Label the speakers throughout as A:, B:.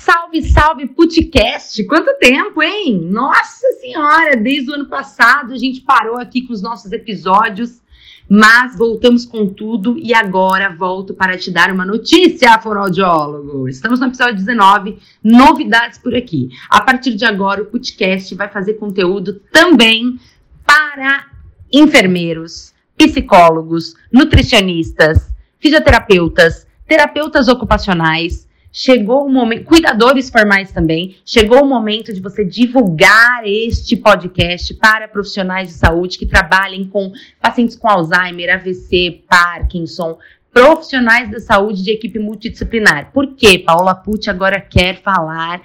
A: Salve, salve, podcast! Quanto tempo, hein? Nossa Senhora, desde o ano passado a gente parou aqui com os nossos episódios, mas voltamos com tudo e agora volto para te dar uma notícia, fonoaudiólogo. Estamos no episódio 19, novidades por aqui. A partir de agora, o podcast vai fazer conteúdo também para enfermeiros, psicólogos, nutricionistas, fisioterapeutas, terapeutas ocupacionais chegou o momento, cuidadores formais também, chegou o momento de você divulgar este podcast para profissionais de saúde que trabalhem com pacientes com Alzheimer, AVC, Parkinson, profissionais da saúde de equipe multidisciplinar. Por quê? Paula Pucci agora quer falar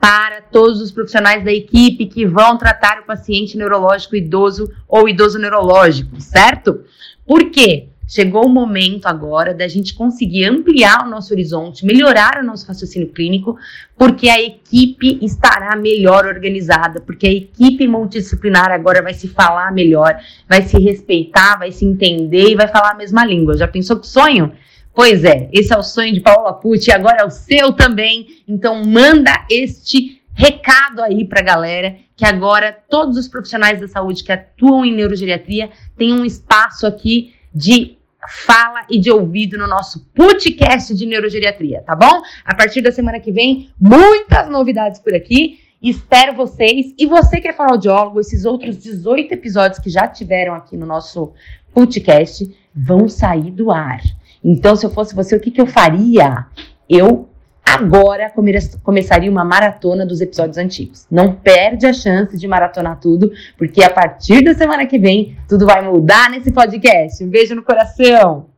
A: para todos os profissionais da equipe que vão tratar o paciente neurológico idoso ou idoso neurológico, certo? Por quê? Chegou o momento agora da gente conseguir ampliar o nosso horizonte, melhorar o nosso raciocínio clínico, porque a equipe estará melhor organizada, porque a equipe multidisciplinar agora vai se falar melhor, vai se respeitar, vai se entender e vai falar a mesma língua. Já pensou que sonho? Pois é, esse é o sonho de Paola Pucci, agora é o seu também. Então manda este recado aí para a galera que agora todos os profissionais da saúde que atuam em neurogeriatria têm um espaço aqui de fala e de ouvido no nosso podcast de neurogeriatria, tá bom? A partir da semana que vem, muitas novidades por aqui. Espero vocês. E você que é fonoaudiólogo, esses outros 18 episódios que já tiveram aqui no nosso podcast vão sair do ar. Então, se eu fosse você, o que, que eu faria? Eu agora come começaria uma maratona dos episódios antigos. Não perde a chance de maratonar tudo, porque a partir da semana que vem tudo vai mudar nesse podcast. Um beijo no coração!